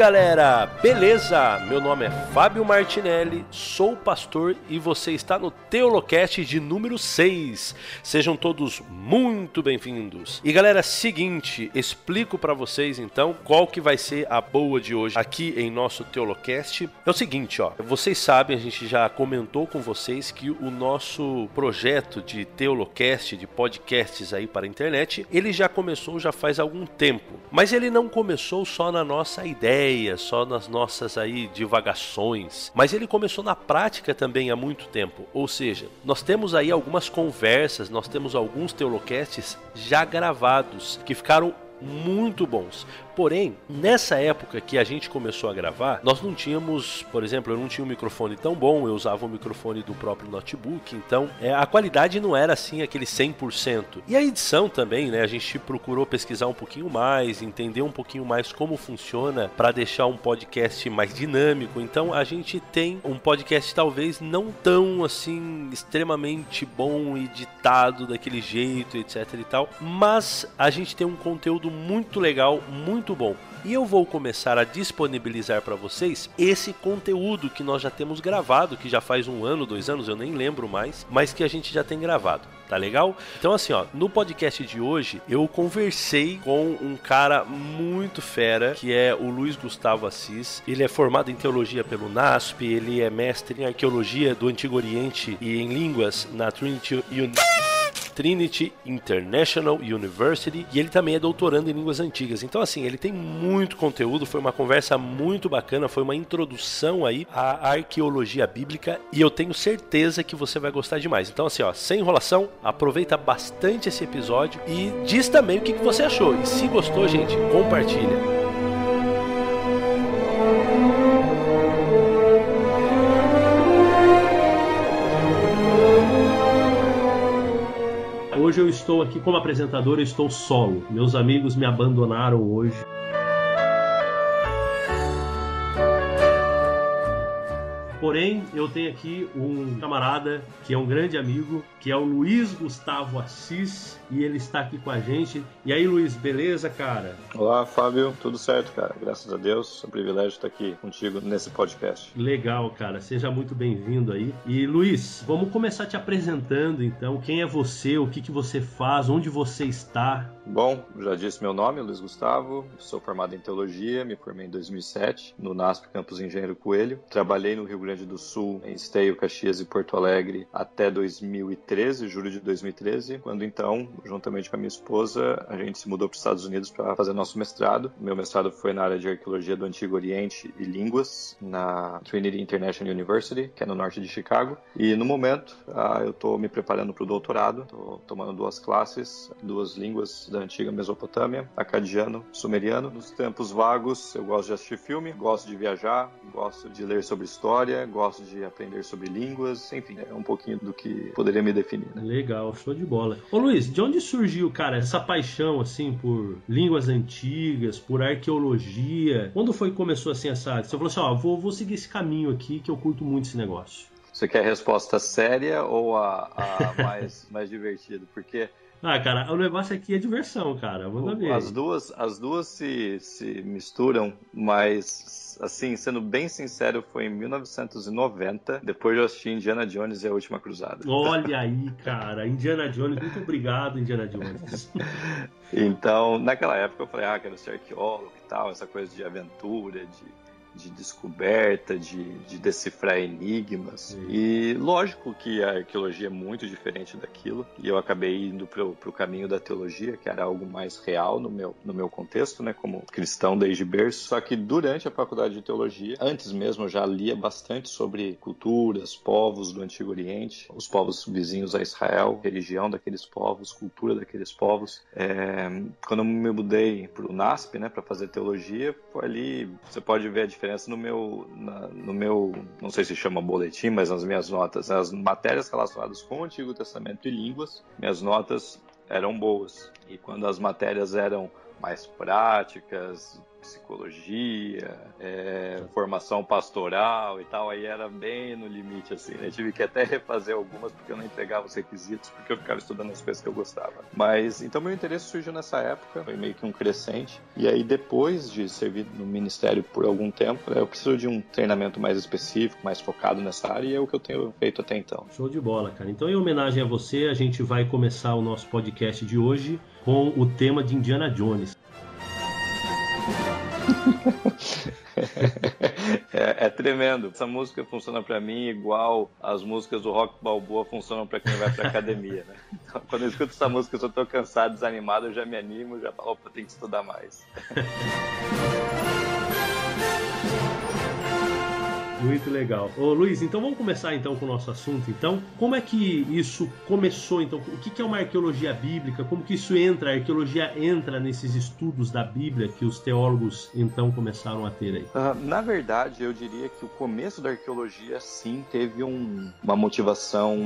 galera? Beleza? Meu nome é Fábio Martinelli, sou pastor e você está no Teolocast de número 6. Sejam todos muito bem-vindos. E galera, seguinte, explico para vocês então qual que vai ser a boa de hoje aqui em nosso Teolocast. É o seguinte, ó, vocês sabem, a gente já comentou com vocês que o nosso projeto de Teolocast, de podcasts aí para a internet, ele já começou já faz algum tempo. Mas ele não começou só na nossa ideia, só nas nossas aí divagações, mas ele começou na prática também há muito tempo. Ou seja, nós temos aí algumas conversas, nós temos alguns teolocasts já gravados que ficaram muito bons. Porém, nessa época que a gente começou a gravar, nós não tínhamos, por exemplo, eu não tinha um microfone tão bom, eu usava o microfone do próprio notebook, então é, a qualidade não era assim aquele 100%. E a edição também, né? A gente procurou pesquisar um pouquinho mais, entender um pouquinho mais como funciona para deixar um podcast mais dinâmico. Então a gente tem um podcast talvez não tão assim extremamente bom editado daquele jeito, etc e tal, mas a gente tem um conteúdo muito legal, muito muito bom. E eu vou começar a disponibilizar para vocês esse conteúdo que nós já temos gravado, que já faz um ano, dois anos, eu nem lembro mais, mas que a gente já tem gravado. Tá legal? Então, assim, ó, no podcast de hoje eu conversei com um cara muito fera, que é o Luiz Gustavo Assis. Ele é formado em teologia pelo NASP, ele é mestre em arqueologia do Antigo Oriente e em línguas na Trinity University. Trinity International University e ele também é doutorando em línguas antigas. Então, assim, ele tem muito conteúdo. Foi uma conversa muito bacana, foi uma introdução aí à arqueologia bíblica e eu tenho certeza que você vai gostar demais. Então, assim, ó, sem enrolação, aproveita bastante esse episódio e diz também o que você achou. E se gostou, gente, compartilha. Hoje eu estou aqui como apresentador, eu estou solo. Meus amigos me abandonaram hoje. Porém, eu tenho aqui um camarada que é um grande amigo, que é o Luiz Gustavo Assis, e ele está aqui com a gente. E aí, Luiz, beleza, cara? Olá, Fábio, tudo certo, cara? Graças a Deus, é um privilégio estar aqui contigo nesse podcast. Legal, cara, seja muito bem-vindo aí. E Luiz, vamos começar te apresentando então. Quem é você, o que, que você faz, onde você está? Bom, já disse meu nome, Luiz Gustavo, sou formado em teologia, me formei em 2007 no NASP Campus Engenheiro Coelho. Trabalhei no Rio Grande do Sul, em Esteio, Caxias e Porto Alegre até 2013, julho de 2013, quando então, juntamente com a minha esposa, a gente se mudou para os Estados Unidos para fazer nosso mestrado. Meu mestrado foi na área de arqueologia do Antigo Oriente e línguas na Trinity International University, que é no norte de Chicago. E no momento, ah, eu estou me preparando para o doutorado, estou tomando duas classes, duas línguas da antiga Mesopotâmia, acadiano, sumeriano. Nos tempos vagos, eu gosto de assistir filme, gosto de viajar, gosto de ler sobre história, gosto de aprender sobre línguas, enfim, é um pouquinho do que poderia me definir. Né? Legal, show de bola. Ô Luiz, de onde surgiu, cara, essa paixão assim por línguas antigas, por arqueologia? Quando foi que começou assim essa? Você falou assim, ó, vou, vou seguir esse caminho aqui que eu curto muito esse negócio. Você quer a resposta séria ou a, a mais, mais divertida? Porque ah, cara, o negócio aqui é diversão, cara. Manda ver. As duas, as duas se, se misturam, mas, assim, sendo bem sincero, foi em 1990, depois eu assisti Indiana Jones e a Última Cruzada. Olha aí, cara. Indiana Jones, muito obrigado, Indiana Jones. então, naquela época eu falei, ah, quero ser arqueólogo e tal, essa coisa de aventura, de de descoberta, de, de decifrar enigmas. E lógico que a arqueologia é muito diferente daquilo, e eu acabei indo para o caminho da teologia, que era algo mais real no meu, no meu contexto, né, como cristão desde berço. Só que durante a faculdade de teologia, antes mesmo eu já lia bastante sobre culturas, povos do Antigo Oriente, os povos vizinhos a Israel, religião daqueles povos, cultura daqueles povos. É, quando eu me mudei para o NASP, né, para fazer teologia, foi ali, você pode ver a diferença no meu, na, no meu, não sei se chama boletim, mas nas minhas notas, as matérias relacionadas com o Antigo Testamento e línguas, minhas notas eram boas. E quando as matérias eram mais práticas, psicologia, é, formação pastoral e tal, aí era bem no limite, assim, né? Tive que até refazer algumas porque eu não entregava os requisitos, porque eu ficava estudando as coisas que eu gostava. Mas, então meu interesse surgiu nessa época, foi meio que um crescente, e aí depois de servir no ministério por algum tempo, eu preciso de um treinamento mais específico, mais focado nessa área, e é o que eu tenho feito até então. Show de bola, cara. Então, em homenagem a você, a gente vai começar o nosso podcast de hoje com o tema de Indiana Jones. É, é, tremendo. Essa música funciona para mim igual as músicas do Rock Balboa funcionam para quem vai pra academia, né? Então, quando eu escuto essa música, eu só tô cansado, desanimado, eu já me animo, já falo, opa, tem que estudar mais. Muito legal. Ô Luiz, então vamos começar então com o nosso assunto. Então, como é que isso começou? Então, o que é uma arqueologia bíblica? Como que isso entra? A arqueologia entra nesses estudos da Bíblia que os teólogos então começaram a ter aí? Uh, na verdade, eu diria que o começo da arqueologia sim teve um, uma motivação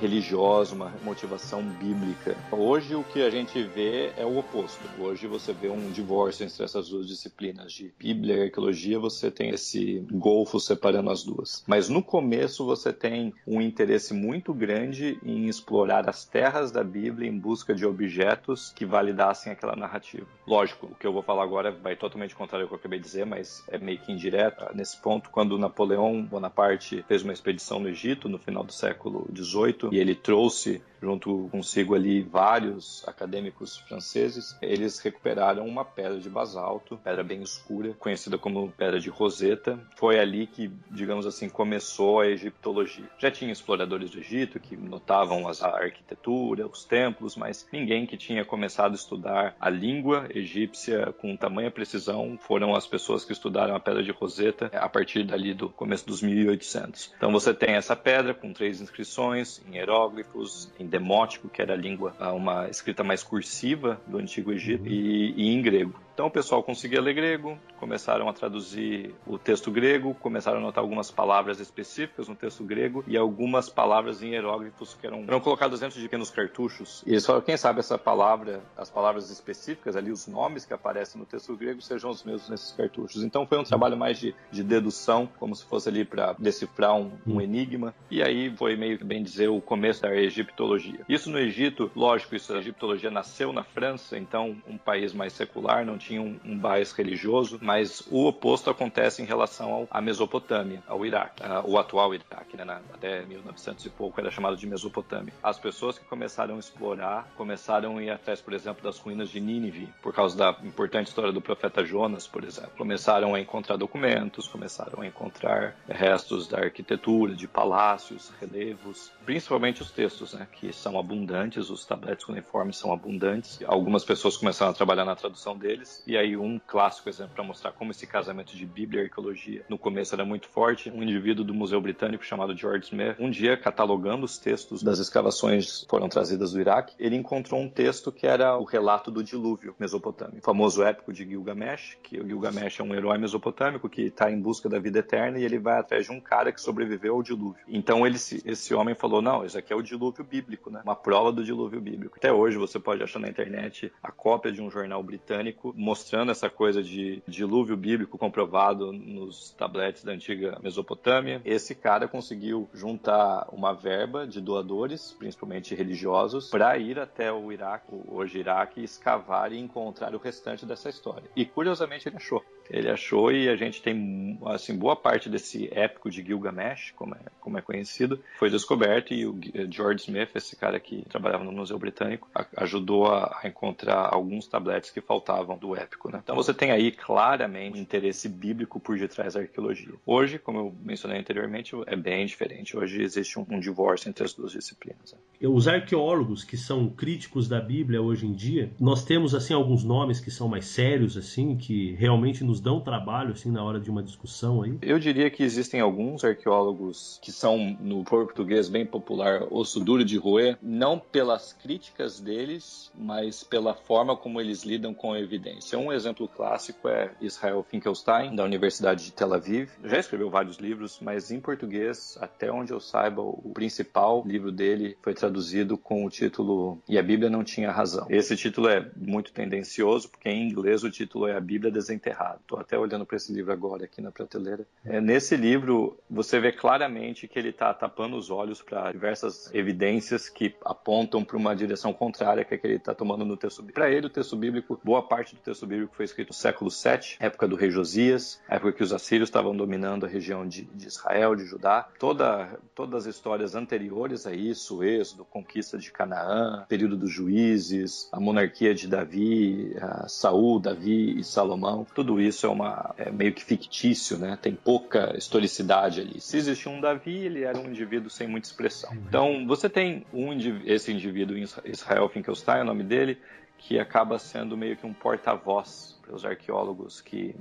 religiosa, uma motivação bíblica. Hoje o que a gente vê é o oposto. Hoje você vê um divórcio entre essas duas disciplinas de Bíblia e arqueologia. Você tem esse golfo separando as duas. Mas no começo você tem um interesse muito grande em explorar as terras da Bíblia em busca de objetos que validassem aquela narrativa. Lógico, o que eu vou falar agora vai totalmente contrário ao que eu acabei de dizer, mas é meio que indireto. Nesse ponto, quando Napoleão Bonaparte fez uma expedição no Egito no final do século XVIII e ele trouxe junto consigo ali vários acadêmicos franceses, eles recuperaram uma pedra de basalto, pedra bem escura, conhecida como pedra de Roseta. Foi ali que, digamos assim, começou a egiptologia. Já tinha exploradores do Egito que notavam a arquitetura, os templos, mas ninguém que tinha começado a estudar a língua egípcia com tamanha precisão foram as pessoas que estudaram a pedra de Roseta a partir dali do começo dos 1800. Então você tem essa pedra com três inscrições em hieróglifos, em demótico, que era a língua, uma escrita mais cursiva do Antigo Egito, uhum. e, e em grego. Então o pessoal conseguia ler grego, começaram a traduzir o texto grego, começaram a anotar algumas palavras específicas no texto grego e algumas palavras em hieróglifos que eram, eram colocadas dentro de pequenos cartuchos. E falaram, quem sabe essa palavra, as palavras específicas ali, os nomes que aparecem no texto grego sejam os mesmos nesses cartuchos. Então foi um trabalho mais de, de dedução, como se fosse ali para decifrar um, um, enigma. E aí foi meio que bem dizer o começo da egiptologia. Isso no Egito, lógico, isso a egiptologia nasceu na França, então um país mais secular, não tinha um, um bias religioso, mas o oposto acontece em relação à Mesopotâmia, ao Iraque, uh, o atual Iraque, né, na, até 1900 e pouco era chamado de Mesopotâmia. As pessoas que começaram a explorar começaram a ir atrás, por exemplo, das ruínas de Nínive, por causa da importante história do profeta Jonas, por exemplo. Começaram a encontrar documentos, começaram a encontrar restos da arquitetura, de palácios, relevos, principalmente os textos, né, que são abundantes, os tabletes cuneiformes são abundantes. Algumas pessoas começaram a trabalhar na tradução deles, e aí, um clássico exemplo para mostrar como esse casamento de Bíblia e arqueologia no começo era muito forte. Um indivíduo do Museu Britânico chamado George Smith, um dia catalogando os textos das escavações que foram trazidas do Iraque, ele encontrou um texto que era o relato do dilúvio mesopotâmico, o famoso épico de Gilgamesh, que o Gilgamesh é um herói mesopotâmico que está em busca da vida eterna e ele vai atrás de um cara que sobreviveu ao dilúvio. Então ele, esse homem falou: não, isso aqui é o dilúvio bíblico, né? Uma prova do dilúvio bíblico. Até hoje você pode achar na internet a cópia de um jornal britânico mostrando essa coisa de dilúvio bíblico comprovado nos tabletes da antiga Mesopotâmia. Esse cara conseguiu juntar uma verba de doadores, principalmente religiosos, para ir até o Iraque, hoje Iraque, escavar e encontrar o restante dessa história. E curiosamente ele achou. Ele achou e a gente tem, assim, boa parte desse épico de Gilgamesh, como é, como é conhecido, foi descoberto e o George Smith, esse cara que trabalhava no Museu Britânico, ajudou a encontrar alguns tabletes que faltavam do épico, né? Então você tem aí claramente um interesse bíblico por detrás da arqueologia. Hoje, como eu mencionei anteriormente, é bem diferente. Hoje existe um, um divórcio entre as duas disciplinas. Né? Os arqueólogos que são críticos da Bíblia hoje em dia, nós temos assim alguns nomes que são mais sérios assim, que realmente nos dão trabalho assim na hora de uma discussão aí? Eu diria que existem alguns arqueólogos que são no português bem popular osso duro de roer, não pelas críticas deles, mas pela forma como eles lidam com a evidência. Um exemplo clássico é Israel Finkelstein, da Universidade de Tel Aviv. Já escreveu vários livros, mas em português, até onde eu saiba, o principal livro dele foi traduzido com o título E a Bíblia não tinha razão. Esse título é muito tendencioso, porque em inglês o título é A Bíblia Desenterrada. Estou até olhando para esse livro agora aqui na prateleira. É, nesse livro, você vê claramente que ele está tapando os olhos para diversas evidências que apontam para uma direção contrária que, é que ele está tomando no texto bíblico. Para ele, o texto bíblico, boa parte do texto bíblico foi escrito no século VII, época do rei Josias, época que os assírios estavam dominando a região de, de Israel, de Judá. Toda, todas as histórias anteriores a isso, Êxodo, conquista de Canaã, período dos juízes, a monarquia de Davi, Saul, Davi e Salomão, tudo isso é, uma, é meio que fictício, né? tem pouca historicidade ali. Se existia um Davi, ele era um indivíduo sem muita expressão. Então, você tem um, esse indivíduo em Israel Finkelstein, é o nome dele, que acaba sendo meio que um porta-voz para os arqueólogos que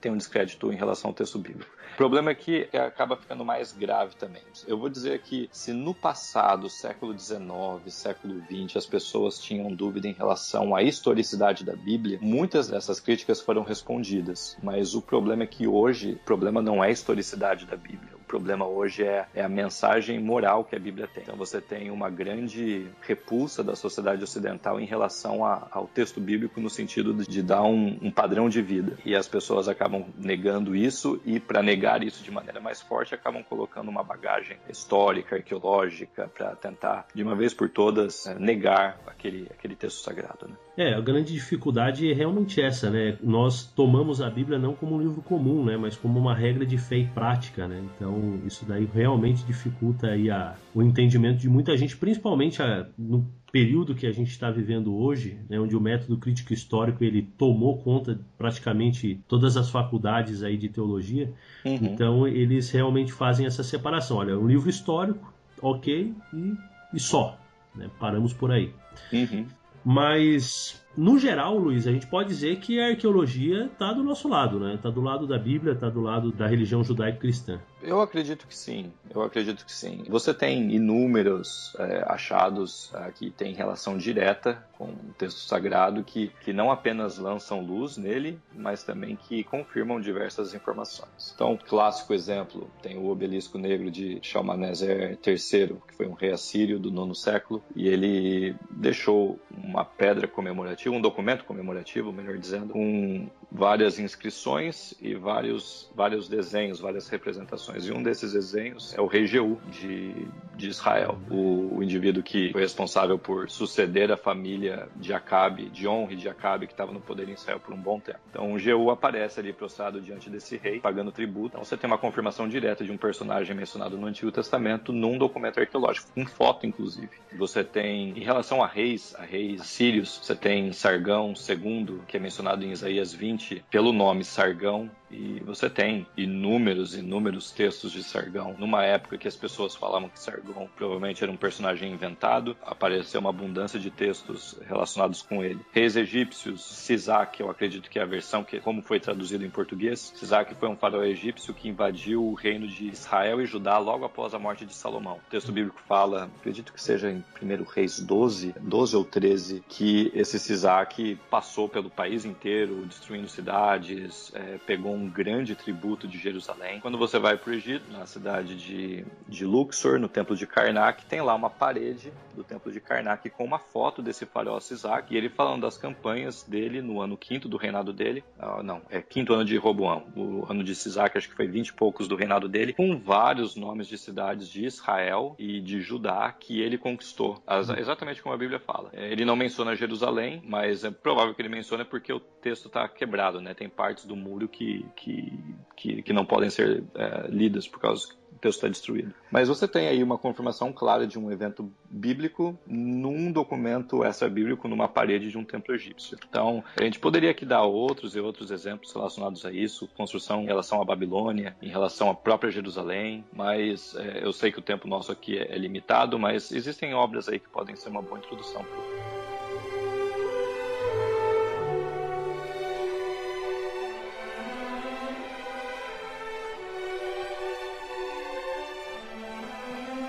tem um descrédito em relação ao texto bíblico. O problema é que acaba ficando mais grave também. Eu vou dizer que se no passado, século XIX, século XX, as pessoas tinham dúvida em relação à historicidade da Bíblia, muitas dessas críticas foram respondidas. Mas o problema é que hoje, o problema não é a historicidade da Bíblia problema hoje é, é a mensagem moral que a Bíblia tem. Então você tem uma grande repulsa da sociedade ocidental em relação a, ao texto bíblico no sentido de, dar um, um, padrão de vida. E as pessoas acabam negando isso e para negar isso de maneira mais forte acabam colocando uma bagagem histórica, arqueológica para tentar de uma vez por todas é, negar aquele, aquele texto sagrado. Né? É, a grande dificuldade é realmente essa, né? Nós tomamos a Bíblia não como um livro comum, né? Mas como uma regra de fé e prática, né? Então isso daí realmente dificulta aí a, o entendimento de muita gente, principalmente a, no período que a gente está vivendo hoje, né, onde o método crítico histórico ele tomou conta de praticamente todas as faculdades aí de teologia. Uhum. Então eles realmente fazem essa separação. Olha, um livro histórico, ok, e, e só. Né? Paramos por aí. Uhum. Mas, no geral, Luiz, a gente pode dizer que a arqueologia está do nosso lado, né? Está do lado da Bíblia, está do lado da religião judaico-cristã. Eu acredito que sim, eu acredito que sim. Você tem inúmeros é, achados é, que têm relação direta com o texto sagrado que, que não apenas lançam luz nele, mas também que confirmam diversas informações. Então, clássico exemplo, tem o obelisco negro de Shalmaneser III, que foi um rei assírio do nono século, e ele deixou uma pedra comemorativa, um documento comemorativo, melhor dizendo, com várias inscrições e vários, vários desenhos, várias representações. E um desses desenhos é o rei Jeú de, de Israel, o, o indivíduo que foi responsável por suceder a família de Acabe, de Honre de Acabe, que estava no poder em Israel por um bom tempo. Então Jeú aparece ali prostrado diante desse rei, pagando tributo. Então você tem uma confirmação direta de um personagem mencionado no Antigo Testamento num documento arqueológico, com foto inclusive. Você tem, em relação a reis, a reis sírios, você tem Sargão II, que é mencionado em Isaías 20, pelo nome Sargão, e você tem inúmeros, inúmeros textos de Sargão. Numa época que as pessoas falavam que Sargão provavelmente era um personagem inventado, apareceu uma abundância de textos relacionados com ele. Reis egípcios, Sisac, eu acredito que é a versão que como foi traduzido em português. Sisac foi um faraó egípcio que invadiu o reino de Israel e Judá logo após a morte de Salomão. O texto bíblico fala, acredito que seja em 1 Reis 12, 12 ou 13, que esse Sisac passou pelo país inteiro, destruindo cidades, é, pegou um grande tributo de Jerusalém. Quando você vai para o Egito, na cidade de, de Luxor, no templo de Karnak, tem lá uma parede do templo de Karnak com uma foto desse faraó Sisac e ele falando das campanhas dele no ano quinto do reinado dele. Ah, não, é quinto ano de Roboão. O ano de Sisac acho que foi vinte e poucos do reinado dele, com vários nomes de cidades de Israel e de Judá que ele conquistou, exatamente como a Bíblia fala. É, ele não menciona Jerusalém, mas é provável que ele mencione porque o texto está quebrado, né? Tem partes do muro que, que, que, que não podem ser é, lidas por causa o texto está destruído. Mas você tem aí uma confirmação clara de um evento bíblico num documento extra-bíblico numa parede de um templo egípcio. Então, a gente poderia aqui dar outros e outros exemplos relacionados a isso, construção em relação à Babilônia, em relação à própria Jerusalém, mas é, eu sei que o tempo nosso aqui é, é limitado, mas existem obras aí que podem ser uma boa introdução.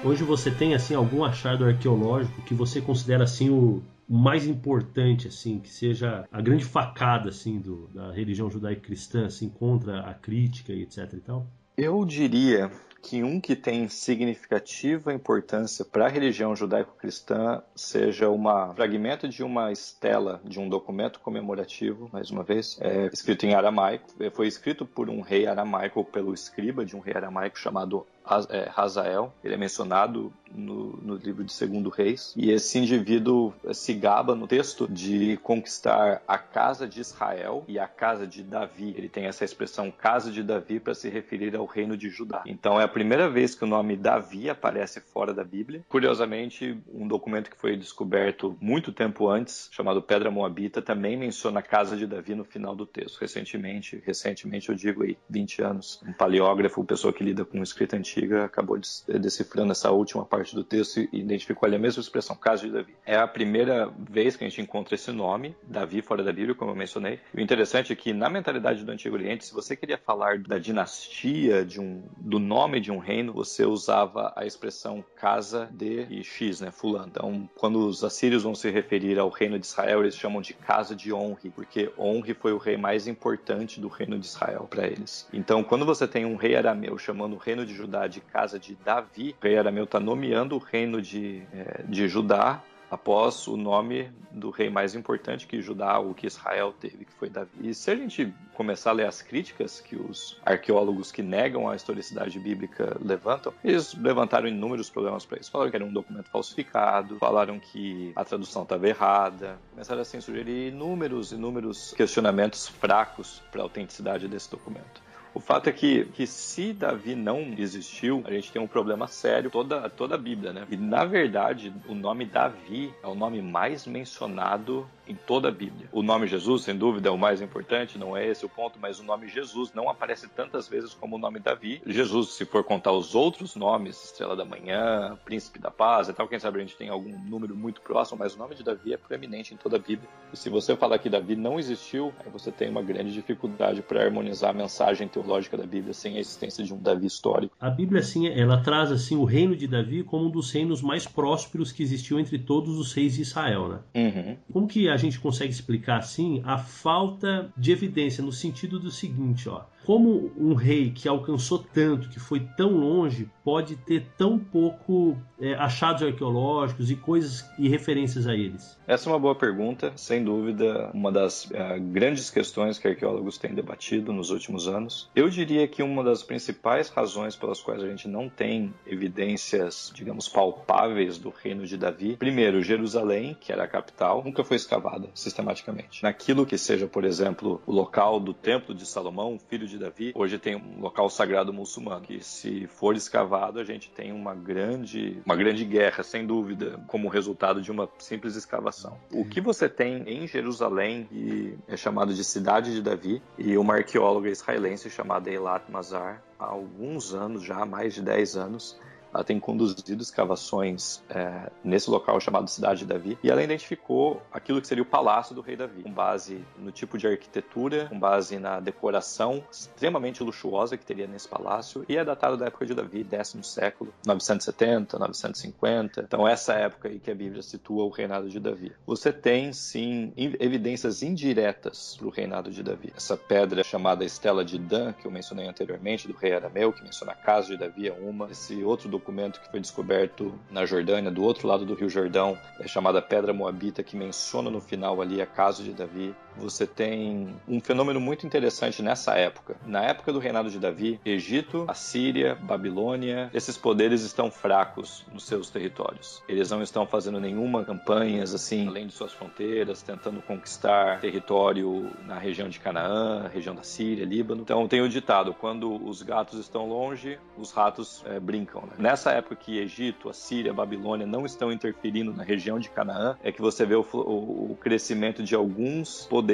Hoje você tem assim algum achado arqueológico que você considera assim o mais importante assim, que seja a grande facada assim do, da religião judaico-cristã assim contra a crítica e etc e tal? Eu diria que um que tem significativa importância para a religião judaico-cristã seja um fragmento de uma estela de um documento comemorativo, mais uma vez, é, escrito em aramaico. Foi escrito por um rei aramaico, ou pelo escriba de um rei aramaico chamado é, Hazael. Ele é mencionado no, no, livro de Segundo Reis. E esse indivíduo se gaba no texto de conquistar a casa de Israel e a casa de Davi. Ele tem essa expressão casa de Davi para se referir ao reino de Judá. Então é a primeira vez que o nome Davi aparece fora da Bíblia. Curiosamente, um documento que foi descoberto muito tempo antes, chamado Pedra Moabita, também menciona a casa de Davi no final do texto. Recentemente, recentemente eu digo aí, 20 anos, um paleógrafo, pessoa que lida com escrita antiga, acabou decifrando essa última parte do texto e identificou ali a mesma expressão, caso de Davi. É a primeira vez que a gente encontra esse nome, Davi fora da Bíblia, como eu mencionei. o interessante é que na mentalidade do Antigo Oriente, se você queria falar da dinastia, de um, do nome de um reino, você usava a expressão casa de e X, né, fulano. Então, quando os assírios vão se referir ao reino de Israel, eles chamam de casa de Onri, porque Onri foi o rei mais importante do reino de Israel para eles. Então, quando você tem um rei arameu chamando o reino de Judá de casa de Davi, o rei arameu está nomeando o reino de, é, de Judá após o nome do rei mais importante que Judá ou que Israel teve, que foi Davi. E se a gente começar a ler as críticas que os arqueólogos que negam a historicidade bíblica levantam, eles levantaram inúmeros problemas para isso. Falaram que era um documento falsificado, falaram que a tradução estava errada, começaram assim a sugerir inúmeros, inúmeros questionamentos fracos para a autenticidade desse documento. O fato é que, que se Davi não existiu, a gente tem um problema sério toda toda a Bíblia, né? E na verdade, o nome Davi é o nome mais mencionado em toda a Bíblia. O nome Jesus, sem dúvida, é o mais importante, não é esse o ponto, mas o nome Jesus não aparece tantas vezes como o nome Davi. Jesus, se for contar os outros nomes, Estrela da Manhã, Príncipe da Paz e tal, quem sabe a gente tem algum número muito próximo, mas o nome de Davi é proeminente em toda a Bíblia. E se você falar que Davi não existiu, aí você tem uma grande dificuldade para harmonizar a mensagem teológica da Bíblia sem a existência de um Davi histórico. A Bíblia, assim, ela traz assim o reino de Davi como um dos reinos mais prósperos que existiu entre todos os reis de Israel, né? Uhum. Como que a a gente consegue explicar assim a falta de evidência no sentido do seguinte, ó. Como um rei que alcançou tanto, que foi tão longe, pode ter tão pouco é, achados arqueológicos e coisas e referências a eles? Essa é uma boa pergunta, sem dúvida, uma das uh, grandes questões que arqueólogos têm debatido nos últimos anos. Eu diria que uma das principais razões pelas quais a gente não tem evidências, digamos, palpáveis do reino de Davi, primeiro, Jerusalém, que era a capital, nunca foi escavada sistematicamente. Naquilo que seja, por exemplo, o local do Templo de Salomão, filho de de Davi, hoje tem um local sagrado muçulmano, que se for escavado, a gente tem uma grande, uma grande guerra, sem dúvida, como resultado de uma simples escavação. O que você tem em Jerusalém, que é chamado de Cidade de Davi, e uma arqueóloga israelense chamada Eilat Mazar, há alguns anos já, mais de 10 anos, ela tem conduzido escavações é, nesse local chamado Cidade de Davi e ela identificou aquilo que seria o palácio do rei Davi, com base no tipo de arquitetura, com base na decoração extremamente luxuosa que teria nesse palácio e é datado da época de Davi, décimo século, 970, 950. Então essa época aí que a Bíblia situa o reinado de Davi. Você tem sim evidências indiretas para o reinado de Davi. Essa pedra chamada Estela de Dan, que eu mencionei anteriormente, do rei arameu, que menciona a casa de Davi, é uma. Esse outro documento documento que foi descoberto na Jordânia, do outro lado do Rio Jordão, é chamada Pedra Moabita, que menciona no final ali a casa de Davi. Você tem um fenômeno muito interessante nessa época. Na época do reinado de Davi, Egito, Assíria, Babilônia, esses poderes estão fracos nos seus territórios. Eles não estão fazendo nenhuma campanhas assim, além de suas fronteiras, tentando conquistar território na região de Canaã, região da Síria, Líbano. Então tem o ditado: quando os gatos estão longe, os ratos é, brincam. Né? Nessa época que Egito, Assíria, Babilônia não estão interferindo na região de Canaã, é que você vê o, o, o crescimento de alguns poderes,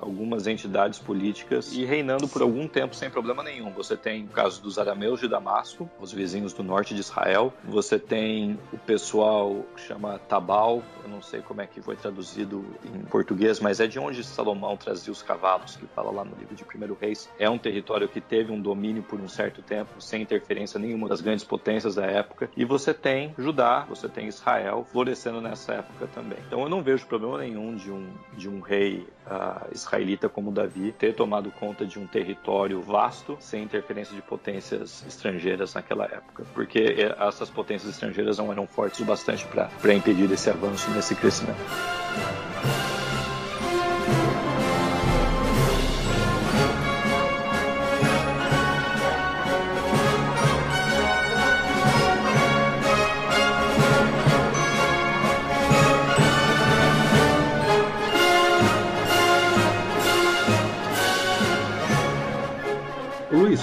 algumas entidades políticas e reinando por algum tempo sem problema nenhum. Você tem o caso dos arameus de Damasco, os vizinhos do norte de Israel. Você tem o pessoal que chama Tabal, eu não sei como é que foi traduzido em português, mas é de onde Salomão trazia os cavalos, que fala lá no livro de Primeiro Reis. É um território que teve um domínio por um certo tempo, sem interferência nenhuma das grandes potências da época. E você tem Judá, você tem Israel florescendo nessa época também. Então eu não vejo problema nenhum de um, de um rei israelita como Davi ter tomado conta de um território vasto sem interferência de potências estrangeiras naquela época, porque eh, essas potências estrangeiras não eram fortes o bastante para impedir esse avanço nesse crescimento.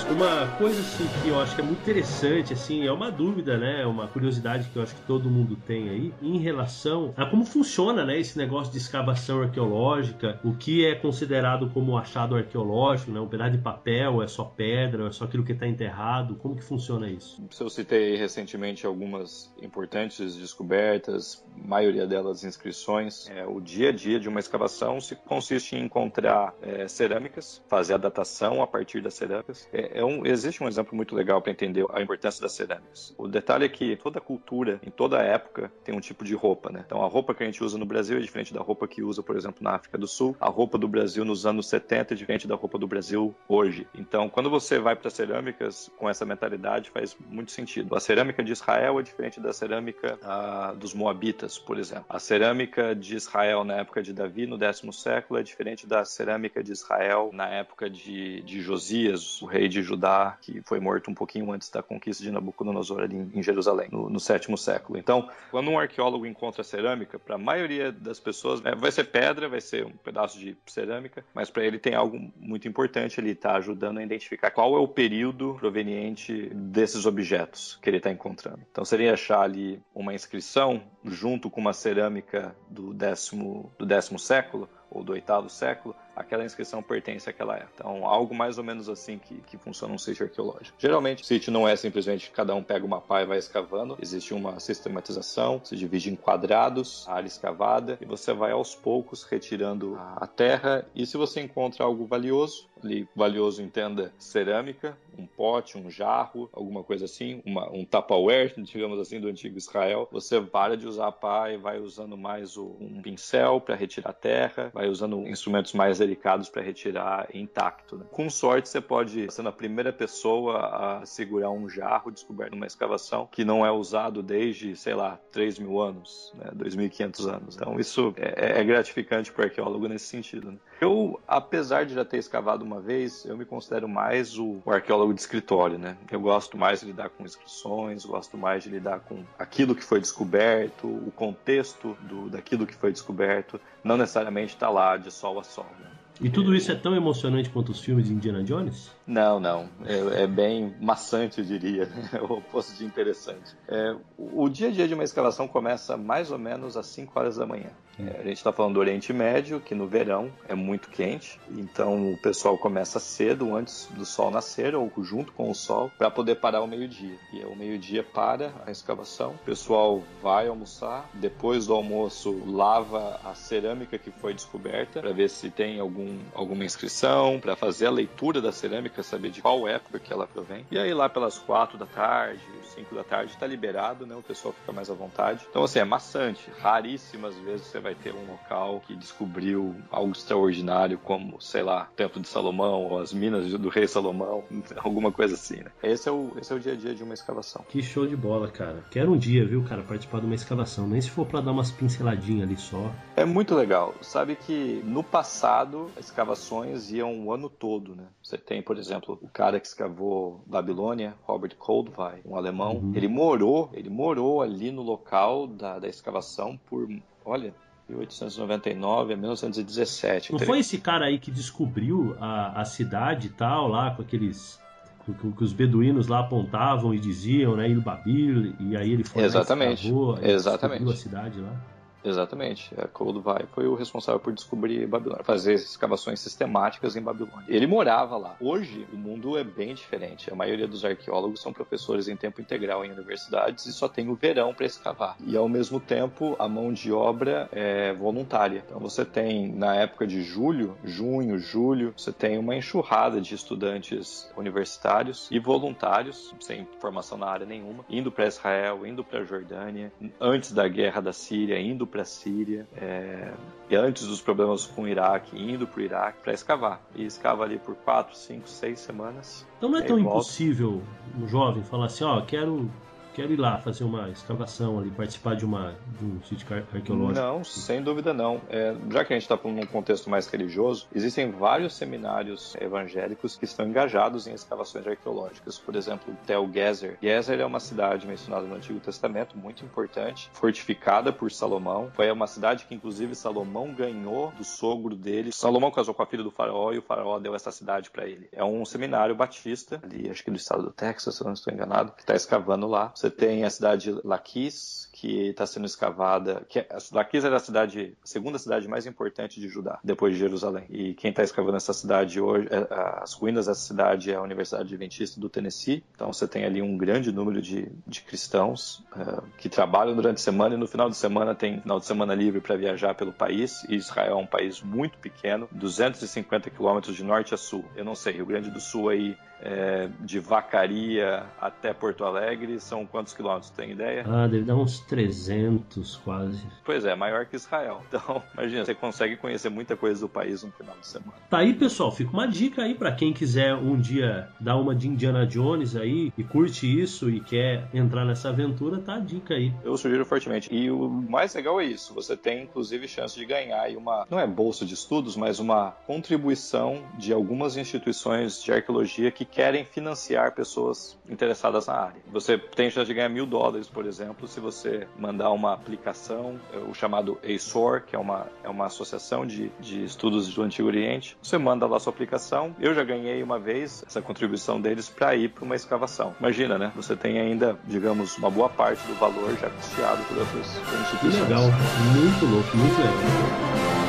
Uma coisa assim que eu acho que é muito interessante, assim, é uma dúvida, né? Uma curiosidade que eu acho que todo mundo tem aí, em relação a como funciona, né, esse negócio de escavação arqueológica, o que é considerado como achado arqueológico, né? Um pedaço de papel, é só pedra, é só aquilo que está enterrado, como que funciona isso? Eu citei recentemente algumas importantes descobertas, maioria delas inscrições. É, o dia a dia de uma escavação se consiste em encontrar é, cerâmicas, fazer a datação a partir das cerâmicas. É, é um, existe um exemplo muito legal para entender a importância das cerâmicas. O detalhe é que toda cultura, em toda época, tem um tipo de roupa, né? Então a roupa que a gente usa no Brasil é diferente da roupa que usa, por exemplo, na África do Sul. A roupa do Brasil nos anos 70 é diferente da roupa do Brasil hoje. Então, quando você vai para cerâmicas com essa mentalidade, faz muito sentido. A cerâmica de Israel é diferente da cerâmica ah, dos Moabitas, por exemplo. A cerâmica de Israel na época de Davi, no décimo século, é diferente da cerâmica de Israel na época de, de Josias, o rei de Judá Judá, que foi morto um pouquinho antes da conquista de Nabucodonosor ali em Jerusalém, no, no sétimo século. Então, quando um arqueólogo encontra cerâmica, para a maioria das pessoas é, vai ser pedra, vai ser um pedaço de cerâmica, mas para ele tem algo muito importante, ele está ajudando a identificar qual é o período proveniente desses objetos que ele está encontrando. Então, seria achar ali uma inscrição junto com uma cerâmica do décimo, do décimo século ou do oitavo século, aquela inscrição pertence àquela época. Então, algo mais ou menos assim que, que funciona um sítio arqueológico. Geralmente, o sítio não é simplesmente cada um pega uma pá e vai escavando, existe uma sistematização, se divide em quadrados, a área escavada, e você vai aos poucos retirando a terra, e se você encontra algo valioso, ali valioso entenda cerâmica, um pote, um jarro, alguma coisa assim, uma, um Tupperware, digamos assim, do antigo Israel, você para de usar a pá e vai usando mais um pincel para retirar a terra, vai usando instrumentos mais delicados para retirar intacto. Né? Com sorte, você pode, sendo a primeira pessoa a segurar um jarro descoberto numa escavação que não é usado desde, sei lá, 3 mil anos, né? 2.500 anos. Então, isso é, é gratificante para o arqueólogo nesse sentido. Né? Eu, apesar de já ter escavado uma vez, eu me considero mais o, o, arqueólogo de escritório, né? Eu gosto mais de lidar com inscrições, gosto mais de lidar com aquilo que foi descoberto, o contexto do, daquilo que foi descoberto, não necessariamente estar tá lá de sol a sol. Né? E tudo isso é tão emocionante quanto os filmes de Indiana Jones? Não, não. É, é bem maçante, eu diria. É o oposto de interessante. É, o dia a dia de uma escavação começa mais ou menos às 5 horas da manhã. É, a gente está falando do Oriente Médio, que no verão é muito quente, então o pessoal começa cedo, antes do sol nascer, ou junto com o sol, para poder parar ao meio-dia. E ao meio-dia para a escavação, o pessoal vai almoçar, depois do almoço lava a cerâmica que foi descoberta, para ver se tem algum, alguma inscrição, para fazer a leitura da cerâmica, saber de qual época que ela provém. E aí lá pelas quatro da tarde, 5 da tarde, está liberado, né? O pessoal fica mais à vontade. Então, assim, é maçante. Raríssimas vezes você vai ter um local que descobriu algo extraordinário, como, sei lá, o Templo de Salomão, ou as minas do rei Salomão, alguma coisa assim, né? Esse é o, esse é o dia a dia de uma escavação. Que show de bola, cara. Quero um dia, viu, cara, participar de uma escavação. Nem se for para dar umas pinceladinhas ali só. É muito legal. Sabe que no passado, escavações iam o ano todo, né? Você tem, por exemplo, o cara que escavou Babilônia, Robert Coldeville, um alemão Uhum. Ele morou, ele morou ali no local da, da escavação por, olha, 1899 a 1917. Não foi esse cara aí que descobriu a, a cidade e tal, lá com aqueles. Que, que os beduínos lá apontavam e diziam, né? Il Babil, e aí ele foi Exatamente. Lá escavou, Exatamente. a cidade lá. Exatamente. A Cold Vai foi o responsável por descobrir Babilônia, fazer escavações sistemáticas em Babilônia. Ele morava lá. Hoje, o mundo é bem diferente. A maioria dos arqueólogos são professores em tempo integral em universidades e só tem o verão para escavar. E, ao mesmo tempo, a mão de obra é voluntária. Então, você tem, na época de julho, junho, julho, você tem uma enxurrada de estudantes universitários e voluntários, sem formação na área nenhuma, indo para Israel, indo para Jordânia, antes da guerra da Síria, indo para para a Síria, é, e antes dos problemas com o Iraque, indo para o Iraque para escavar. E escava ali por 4, 5, 6 semanas. Então não é tão impossível um jovem falar assim, ó, oh, quero quero ir lá fazer uma escavação ali, participar de, uma, de um sítio arqueológico? Não, sem dúvida não. É, já que a gente está num contexto mais religioso, existem vários seminários evangélicos que estão engajados em escavações arqueológicas. Por exemplo, Tel Gezer. Gezer é uma cidade mencionada no Antigo Testamento, muito importante, fortificada por Salomão. Foi uma cidade que, inclusive, Salomão ganhou do sogro dele. Salomão casou com a filha do faraó e o faraó deu essa cidade para ele. É um seminário batista, ali, acho que do estado do Texas, se eu não estou enganado, que está escavando lá. Você você tem a cidade de Laquis, que está sendo escavada. Que é, Laquis é a cidade, a segunda cidade mais importante de Judá, depois de Jerusalém. E quem está escavando essa cidade hoje, é, as ruínas dessa cidade é a Universidade Adventista do Tennessee. Então você tem ali um grande número de, de cristãos uh, que trabalham durante a semana e no final de semana tem final de semana livre para viajar pelo país. E Israel é um país muito pequeno, 250 quilômetros de norte a sul. Eu não sei, Rio Grande do Sul aí é, de Vacaria até Porto Alegre são quantos quilômetros? Tem ideia? Ah, deve dar uns 300 quase. Pois é, maior que Israel. Então, imagina, você consegue conhecer muita coisa do país no final de semana. Tá aí, pessoal, fica uma dica aí para quem quiser um dia dar uma de Indiana Jones aí e curte isso e quer entrar nessa aventura, tá a dica aí. Eu sugiro fortemente. E o mais legal é isso, você tem inclusive chance de ganhar aí uma, não é bolsa de estudos, mas uma contribuição de algumas instituições de arqueologia que querem financiar pessoas interessadas na área. Você tem chance de ganhar mil dólares, por exemplo, se você mandar uma aplicação, é, o chamado ASOR, que é uma, é uma associação de, de estudos do Antigo Oriente. Você manda lá sua aplicação. Eu já ganhei uma vez essa contribuição deles para ir para uma escavação. Imagina, né? Você tem ainda, digamos, uma boa parte do valor já custeado por outras instituições. Que legal, muito louco, muito legal.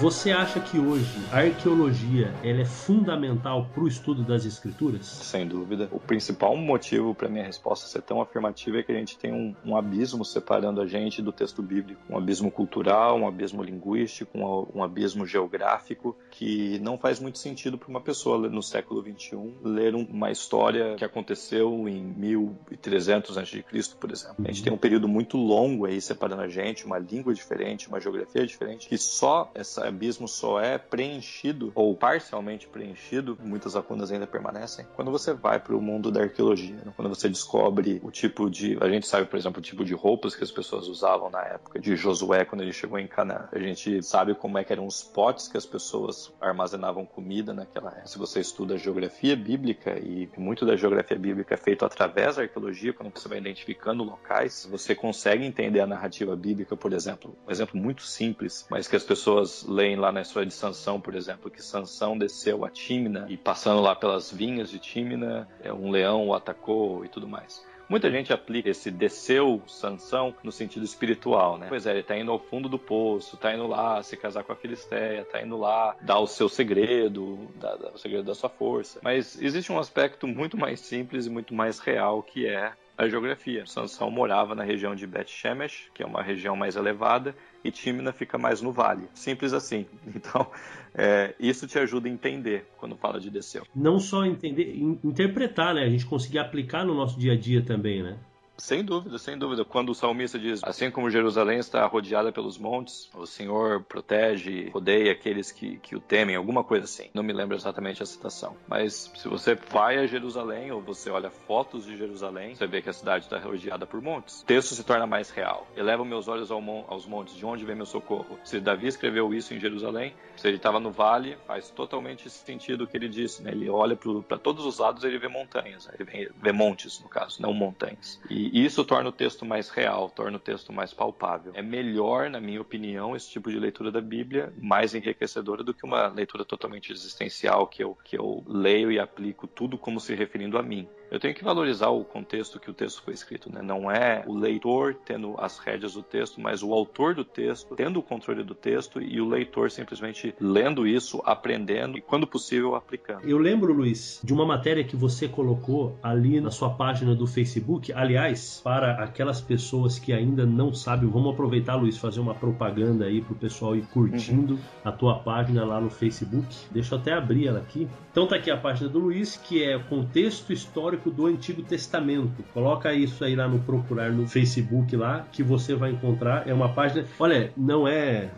Você acha que hoje a arqueologia ela é fundamental para o estudo das escrituras? Sem dúvida. O principal motivo para minha resposta ser tão afirmativa é que a gente tem um, um, abismo separando a gente do texto bíblico, um abismo cultural, um abismo linguístico, um, um abismo geográfico que não faz muito sentido para uma pessoa no século 21 ler uma história que aconteceu em 1300 a.C., por exemplo. A gente tem um período muito longo aí separando a gente, uma língua diferente, uma geografia diferente, que só essa abismo só é preenchido ou parcialmente preenchido, muitas lacunas ainda permanecem, quando você vai para o mundo da arqueologia, né? quando você descobre o tipo de, a gente sabe, por exemplo, o tipo de roupas que as pessoas usavam na época de Josué quando ele chegou em Canaã. A gente sabe como é que eram os potes que as pessoas armazenavam comida naquela época. Se você estuda geografia bíblica e muito da geografia bíblica é feito através da arqueologia, quando você vai identificando locais, você consegue entender a narrativa bíblica, por exemplo, um exemplo muito simples, mas que as pessoas lá na história de Sansão, por exemplo, que Sansão desceu a Tímina e passando lá pelas vinhas de Tímina, é, um leão o atacou e tudo mais. Muita gente aplica esse desceu Sansão no sentido espiritual, né? Pois é, ele tá indo ao fundo do poço, tá indo lá se casar com a Filisteia, tá indo lá dar o seu segredo, dar, dar o segredo da sua força. Mas existe um aspecto muito mais simples e muito mais real que é a geografia. Sansão morava na região de Bet Shemesh, que é uma região mais elevada, e Tímina fica mais no vale. Simples assim. Então, é, isso te ajuda a entender quando fala de desceu. Não só entender, interpretar, né? A gente conseguir aplicar no nosso dia a dia também, né? Sem dúvida, sem dúvida. Quando o salmista diz, assim como Jerusalém está rodeada pelos montes, o Senhor protege, rodeia aqueles que, que o temem, alguma coisa assim. Não me lembro exatamente a citação. Mas se você vai a Jerusalém ou você olha fotos de Jerusalém, você vê que a cidade está rodeada por montes. O texto se torna mais real. Eleva meus olhos ao mon aos montes, de onde vem meu socorro? Se Davi escreveu isso em Jerusalém, se ele estava no vale, faz totalmente sentido o que ele disse. Né? Ele olha para todos os lados, ele vê montanhas, ele vê, vê montes, no caso, não montanhas. E e isso torna o texto mais real, torna o texto mais palpável. É melhor, na minha opinião, esse tipo de leitura da Bíblia, mais enriquecedora do que uma leitura totalmente existencial, que eu, que eu leio e aplico tudo como se referindo a mim. Eu tenho que valorizar o contexto que o texto foi escrito, né? Não é o leitor tendo as rédeas do texto, mas o autor do texto tendo o controle do texto e o leitor simplesmente lendo isso, aprendendo e, quando possível, aplicando. Eu lembro, Luiz, de uma matéria que você colocou ali na sua página do Facebook. Aliás, para aquelas pessoas que ainda não sabem, vamos aproveitar, Luiz, fazer uma propaganda aí pro pessoal ir curtindo uhum. a tua página lá no Facebook. Deixa eu até abrir ela aqui. Então tá aqui a página do Luiz, que é contexto histórico do Antigo Testamento. Coloca isso aí lá no procurar no Facebook lá, que você vai encontrar. É uma página. Olha, não é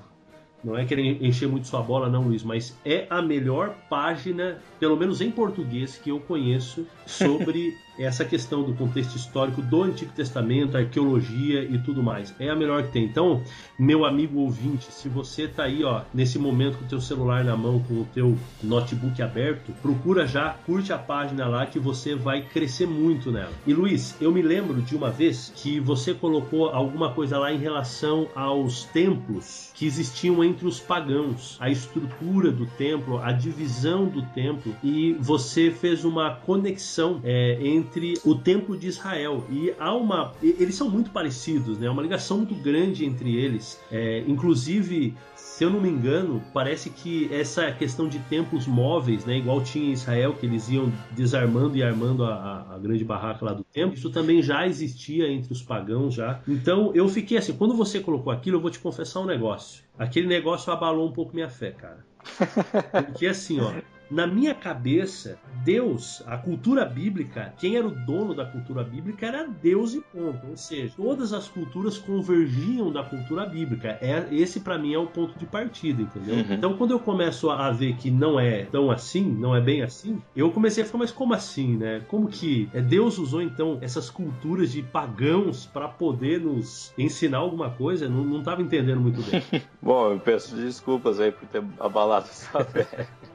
não é querer encher muito sua bola, não, Luiz, mas é a melhor página, pelo menos em português, que eu conheço sobre essa questão do contexto histórico do Antigo Testamento, arqueologia e tudo mais. É a melhor que tem. Então, meu amigo ouvinte, se você está aí, ó, nesse momento com o teu celular na mão, com o teu notebook aberto, procura já, curte a página lá que você vai crescer muito nela. E Luiz, eu me lembro de uma vez que você colocou alguma coisa lá em relação aos templos que existiam entre os pagãos, a estrutura do templo, a divisão do templo, e você fez uma conexão é, entre entre o templo de Israel e há uma eles são muito parecidos né uma ligação muito grande entre eles é, inclusive se eu não me engano, parece que essa questão de templos móveis, né, igual tinha em Israel, que eles iam desarmando e armando a, a, grande barraca lá do templo, isso também já existia entre os pagãos já. Então eu fiquei assim, quando você colocou aquilo, eu vou te confessar um negócio. Aquele negócio abalou um pouco minha fé, cara. Porque assim, ó, na minha cabeça, Deus, a cultura bíblica, quem era o dono da cultura bíblica era Deus e ponto. Ou seja, todas as culturas convergiam da cultura bíblica. É, esse para mim é o ponto de partida, entendeu? Uhum. Então quando eu começo a ver que não é tão assim, não é bem assim, eu comecei a falar, mas como assim, né? Como que é, Deus usou então essas culturas de pagãos para poder nos ensinar alguma coisa? Não, não tava entendendo muito bem. Bom, eu peço desculpas aí por ter abalado sua fé.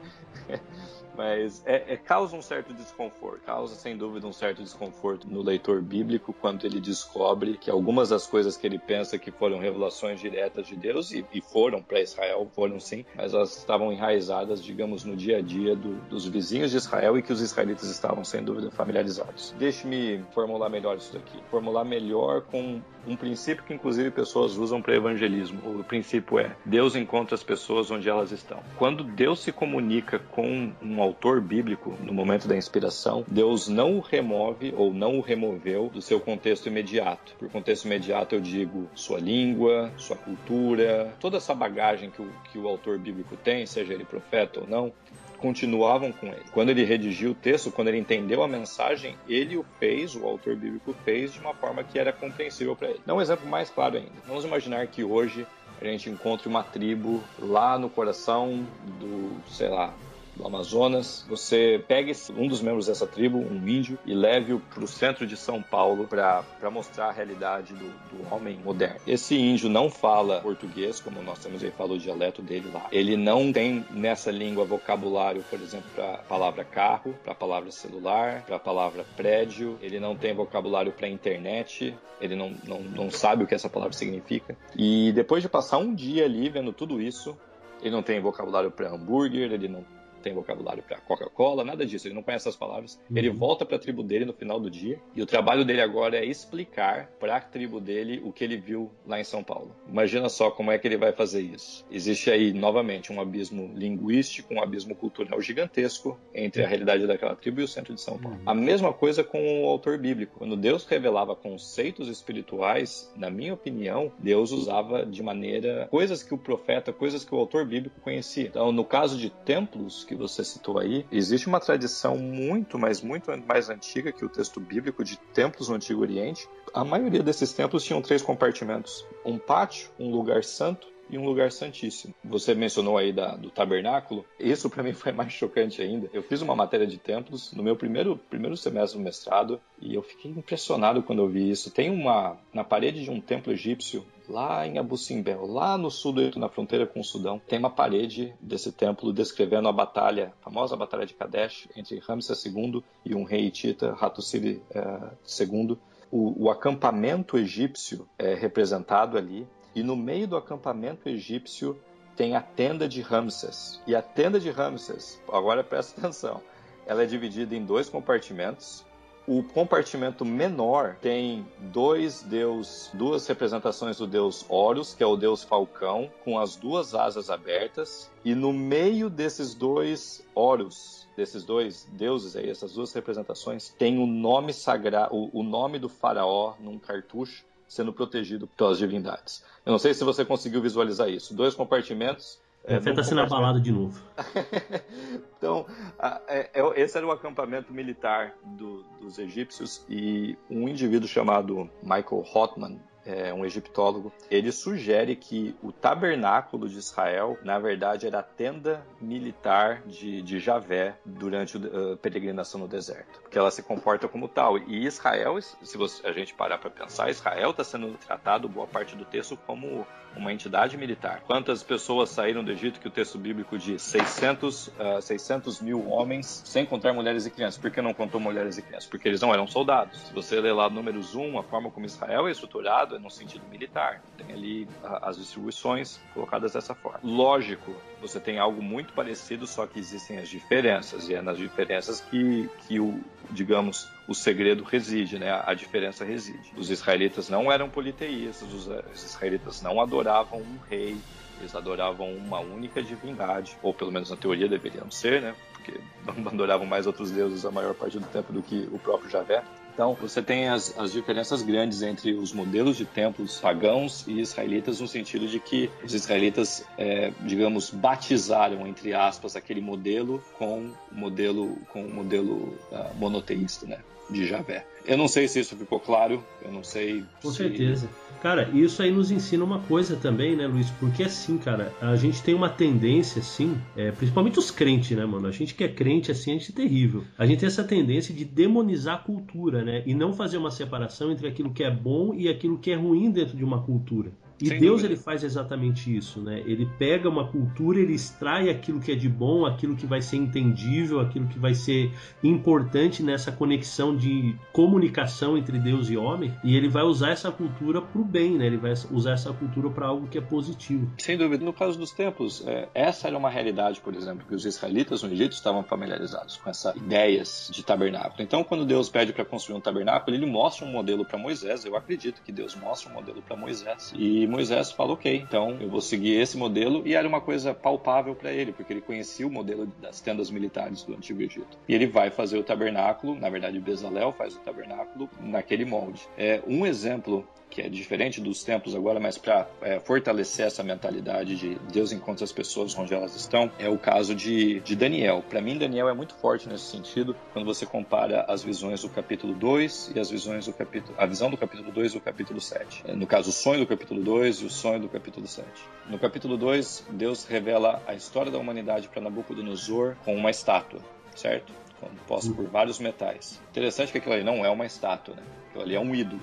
Mas é, é, causa um certo desconforto, causa sem dúvida um certo desconforto no leitor bíblico quando ele descobre que algumas das coisas que ele pensa que foram revelações diretas de Deus, e, e foram para Israel, foram sim, mas elas estavam enraizadas, digamos, no dia a dia do, dos vizinhos de Israel e que os israelitas estavam sem dúvida familiarizados. Deixe-me formular melhor isso daqui. Formular melhor com um princípio que inclusive pessoas usam para evangelismo. O princípio é: Deus encontra as pessoas onde elas estão. Quando Deus se comunica com um autor bíblico no momento da inspiração, Deus não o remove ou não o removeu do seu contexto imediato. Por contexto imediato eu digo sua língua, sua cultura, toda essa bagagem que o, que o autor bíblico tem, seja ele profeta ou não, continuavam com ele. Quando ele redigiu o texto, quando ele entendeu a mensagem, ele o fez, o autor bíblico fez de uma forma que era compreensível para ele. Dá um exemplo mais claro ainda. Vamos imaginar que hoje a gente encontre uma tribo lá no coração do, sei lá, do Amazonas, você pegue um dos membros dessa tribo, um índio, e leve-o para o centro de São Paulo para mostrar a realidade do, do, homem moderno. Esse índio não fala português, como nós temos aí, falou o dialeto dele lá. Ele não tem nessa língua vocabulário, por exemplo, para a palavra carro, para a palavra celular, para a palavra prédio. Ele não tem vocabulário para internet. Ele não, não, não sabe o que essa palavra significa. E depois de passar um dia ali vendo tudo isso, ele não tem vocabulário para hambúrguer, ele não tem vocabulário para Coca-Cola, nada disso. Ele não conhece essas palavras. Uhum. Ele volta para a tribo dele no final do dia e o trabalho dele agora é explicar para a tribo dele o que ele viu lá em São Paulo. Imagina só como é que ele vai fazer isso. Existe aí novamente um abismo linguístico, um abismo cultural gigantesco entre a realidade daquela tribo e o centro de São Paulo. Uhum. A mesma coisa com o autor bíblico. Quando Deus revelava conceitos espirituais, na minha opinião, Deus usava de maneira coisas que o profeta, coisas que o autor bíblico conhecia. Então, no caso de templos que você citou aí, existe uma tradição muito, mas muito mais antiga que o texto bíblico de templos no Antigo Oriente. A maioria desses templos tinham três compartimentos: um pátio, um lugar santo e um lugar santíssimo. Você mencionou aí da, do tabernáculo. Isso para mim foi mais chocante ainda. Eu fiz uma matéria de templos no meu primeiro, primeiro semestre do mestrado e eu fiquei impressionado quando eu vi isso. Tem uma na parede de um templo egípcio lá em Abu Simbel, lá no sul do Egito, na fronteira com o Sudão, tem uma parede desse templo descrevendo a batalha, a famosa batalha de Kadesh, entre Ramsés II e um rei hitita, Hattusili eh, II. O, o, acampamento egípcio é representado ali, e no meio do acampamento egípcio tem a tenda de Ramsés. E a tenda de Ramsés, agora presta atenção, ela é dividida em dois compartimentos. O compartimento menor tem dois deus, duas representações do deus Horus, que é o deus falcão, com as duas asas abertas, e no meio desses dois Horus, desses dois deuses aí, essas duas representações, tem o nome sagrado, o, nome do faraó num cartucho sendo protegido pelas divindades. Eu não sei se você conseguiu visualizar isso. Dois compartimentos é, Você está sendo abalado de novo. então, a, é, é, esse era o acampamento militar do, dos egípcios e um indivíduo chamado Michael Hotman, é, um egiptólogo, ele sugere que o tabernáculo de Israel, na verdade, era a tenda militar de, de Javé durante a uh, peregrinação no deserto, porque ela se comporta como tal. E Israel, se você, a gente parar para pensar, Israel está sendo tratado boa parte do texto como uma entidade militar. Quantas pessoas saíram do Egito que o texto bíblico diz? 600, uh, 600 mil homens, sem contar mulheres e crianças. Por que não contou mulheres e crianças? Porque eles não eram soldados. Se você ler lá números 1, a forma como Israel é estruturado é no sentido militar. Tem ali uh, as distribuições colocadas dessa forma. Lógico, você tem algo muito parecido, só que existem as diferenças. E é nas diferenças que, que o, digamos, o segredo reside, né? A diferença reside. Os israelitas não eram politeístas, os israelitas não adoravam um rei, eles adoravam uma única divindade, ou pelo menos na teoria deveriam ser, né? Porque não adoravam mais outros deuses a maior parte do tempo do que o próprio Javé. Então, você tem as, as diferenças grandes entre os modelos de templos pagãos e israelitas, no sentido de que os israelitas, é, digamos, batizaram, entre aspas, aquele modelo com o modelo, com modelo uh, monoteísta, né? De Javé. Eu não sei se isso ficou claro, eu não sei. Com se... certeza. Cara, isso aí nos ensina uma coisa também, né, Luiz? Porque assim, cara, a gente tem uma tendência, assim, é, principalmente os crentes, né, mano? A gente que é crente, assim, a gente é terrível. A gente tem essa tendência de demonizar a cultura, né? E não fazer uma separação entre aquilo que é bom e aquilo que é ruim dentro de uma cultura. E Sem Deus dúvida. ele faz exatamente isso, né? Ele pega uma cultura, ele extrai aquilo que é de bom, aquilo que vai ser entendível, aquilo que vai ser importante nessa conexão de comunicação entre Deus e homem, e ele vai usar essa cultura para o bem, né? Ele vai usar essa cultura para algo que é positivo. Sem dúvida. No caso dos templos, é, essa era uma realidade, por exemplo, que os israelitas no Egito estavam familiarizados com essas ideias de tabernáculo. Então, quando Deus pede para construir um tabernáculo, ele mostra um modelo para Moisés. Eu acredito que Deus mostra um modelo para Moisés. E Moisés fala, ok, então eu vou seguir esse modelo, e era uma coisa palpável para ele, porque ele conhecia o modelo das tendas militares do Antigo Egito. E ele vai fazer o tabernáculo, na verdade Bezalel faz o tabernáculo naquele molde. É, um exemplo que é diferente dos templos agora, mas para é, fortalecer essa mentalidade de Deus encontra as pessoas onde elas estão, é o caso de, de Daniel. Para mim, Daniel é muito forte nesse sentido, quando você compara as visões do capítulo 2 e as visões do capítulo, a visão do capítulo 2 e do capítulo 7. É, no caso, o sonho do capítulo 2 e o sonho do capítulo 7. No capítulo 2, Deus revela a história da humanidade para Nabucodonosor com uma estátua, certo? Composta por vários metais. Interessante que aquilo ali não é uma estátua, né? Aquilo ali é um ídolo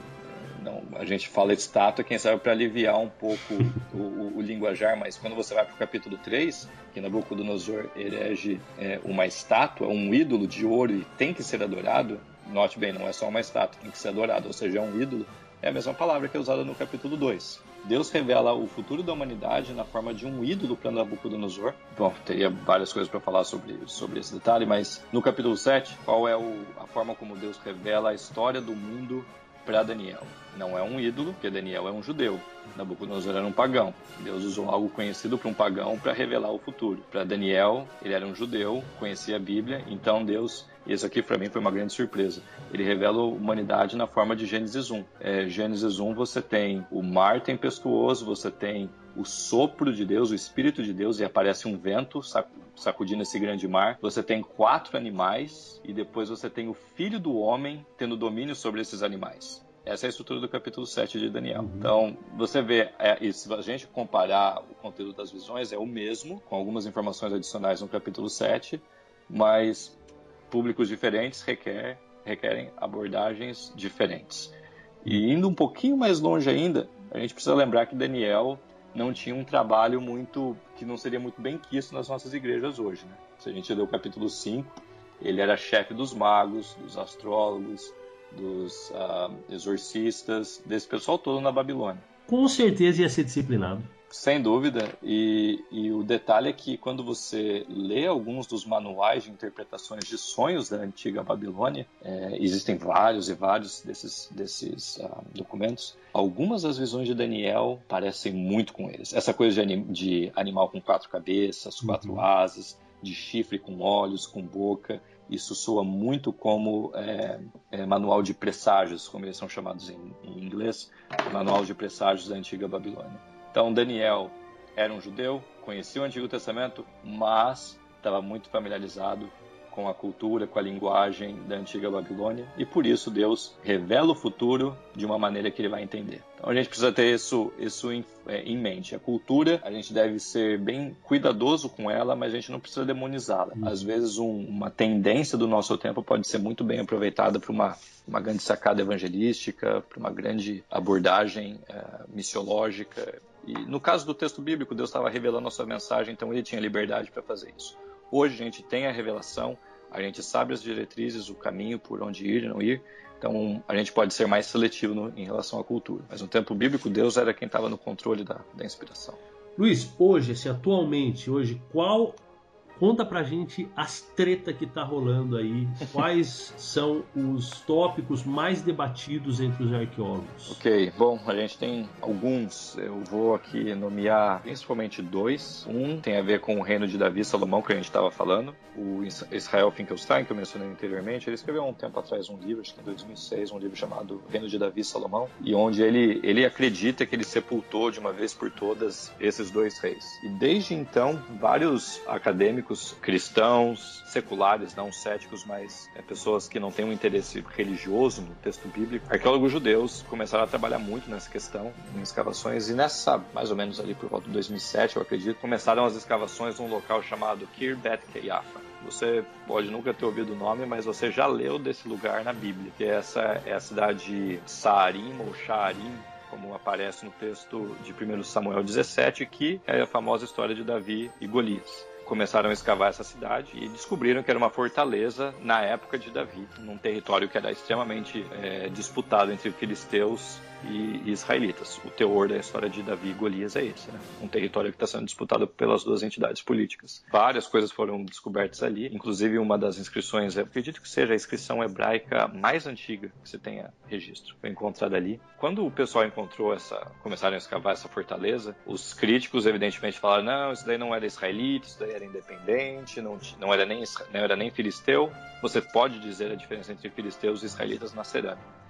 não, a gente fala de estátua, quem sabe para aliviar um pouco o, o, o, linguajar, mas quando você vai para o capítulo 3, que Nabucodonosor erege é, uma estátua, um ídolo de ouro e tem que ser adorado, note bem, não é só uma estátua, tem que ser adorado, ou seja, é um ídolo, é a mesma palavra que é usada no capítulo 2. Deus revela o futuro da humanidade na forma de um ídolo para Nabucodonosor. Bom, teria várias coisas para falar sobre, sobre esse detalhe, mas no capítulo 7, qual é o, a forma como Deus revela a história do mundo para Daniel. Não é um ídolo, porque Daniel é um judeu. Nabucodonosor era um pagão. Deus usou algo conhecido para um pagão para revelar o futuro. Para Daniel, ele era um judeu, conhecia a Bíblia, então Deus isso aqui para mim foi uma grande surpresa. Ele revela a humanidade na forma de Gênesis 1. É, Gênesis 1 você tem o mar tempestuoso, você tem o sopro de Deus, o Espírito de Deus, e aparece um vento sacudindo esse grande mar. Você tem quatro animais, e depois você tem o Filho do Homem tendo domínio sobre esses animais. Essa é a estrutura do capítulo 7 de Daniel. Uhum. Então, você vê, é, se a gente comparar o conteúdo das visões, é o mesmo, com algumas informações adicionais no capítulo 7, mas públicos diferentes requer, requerem abordagens diferentes. E indo um pouquinho mais longe ainda, a gente precisa lembrar que Daniel não tinha um trabalho muito que não seria muito bem quisto nas nossas igrejas hoje. Né? Se a gente ler o capítulo 5, ele era chefe dos magos, dos astrólogos, dos uh, exorcistas, desse pessoal todo na Babilônia. Com certeza ia ser disciplinado. Sem dúvida, e, e, o detalhe é que quando você lê alguns dos manuais de interpretações de sonhos da antiga Babilônia, é, existem vários e vários desses, desses uh, documentos, algumas das visões de Daniel parecem muito com eles. Essa coisa de, anim, de animal com quatro cabeças, quatro uhum. asas, de chifre com olhos, com boca, isso soa muito como é, é, manual de presságios, como eles são chamados em, em inglês, manual de presságios da antiga Babilônia. Então, Daniel era um judeu, conhecia o Antigo Testamento, mas estava muito familiarizado com a cultura, com a linguagem da antiga Babilônia, e por isso Deus revela o futuro de uma maneira que ele vai entender. Então a gente precisa ter isso, isso em, é, em mente. A cultura, a gente deve ser bem cuidadoso com ela, mas a gente não precisa demonizá-la. Uhum. Às vezes, um, uma tendência do nosso tempo pode ser muito bem aproveitada para uma, uma grande sacada evangelística, para uma grande abordagem é, missiológica. E no caso do texto bíblico, Deus estava revelando a sua mensagem, então ele tinha liberdade para fazer isso. Hoje a gente tem a revelação, a gente sabe as diretrizes, o caminho por onde ir e não ir. Então a gente pode ser mais seletivo no, em relação à cultura. Mas no tempo bíblico, Deus era quem estava no controle da, da inspiração. Luiz, hoje, assim, atualmente, hoje, qual Conta pra gente as treta que tá rolando aí. Quais são os tópicos mais debatidos entre os arqueólogos? Ok, bom, a gente tem alguns. Eu vou aqui nomear principalmente dois. Um tem a ver com o reino de Davi e Salomão, que a gente estava falando. O Israel Finkelstein, que eu mencionei anteriormente, ele escreveu há um tempo atrás um livro, acho que em 2006, um livro chamado Reino de Davi e Salomão, e onde ele, ele acredita que ele sepultou de uma vez por todas esses dois reis. E desde então, vários acadêmicos cristãos, seculares, não céticos, mas é, pessoas que não têm um interesse religioso no texto bíblico, arqueólogos judeus começaram a trabalhar muito nessa questão, em escavações, e nessa, mais ou menos ali por volta de 2007, eu acredito, começaram as escavações num local chamado Kirbet Keyafa. Você pode nunca ter ouvido o nome, mas você já leu desse lugar na Bíblia, que é essa é a cidade de Saarim ou Shaarim, como aparece no texto de 1 Samuel 17, que é a famosa história de Davi e Golias começaram a escavar essa cidade e descobriram que era uma fortaleza na época de Davi, num território que era extremamente é, disputado entre filisteus e israelitas. O teor da história de Davi e Golias é esse, né? Um território que está sendo disputado pelas duas entidades políticas. Várias coisas foram descobertas ali, inclusive uma das inscrições, acredito que seja a inscrição hebraica mais antiga que você tenha registro, foi encontrada ali. Quando o pessoal encontrou essa, começaram a escavar essa fortaleza, os críticos evidentemente falaram, não, isso daí não era israelita, isso daí era independente, não, não, era, nem, não era nem filisteu. Você pode dizer a diferença entre filisteus e israelitas na cerâmica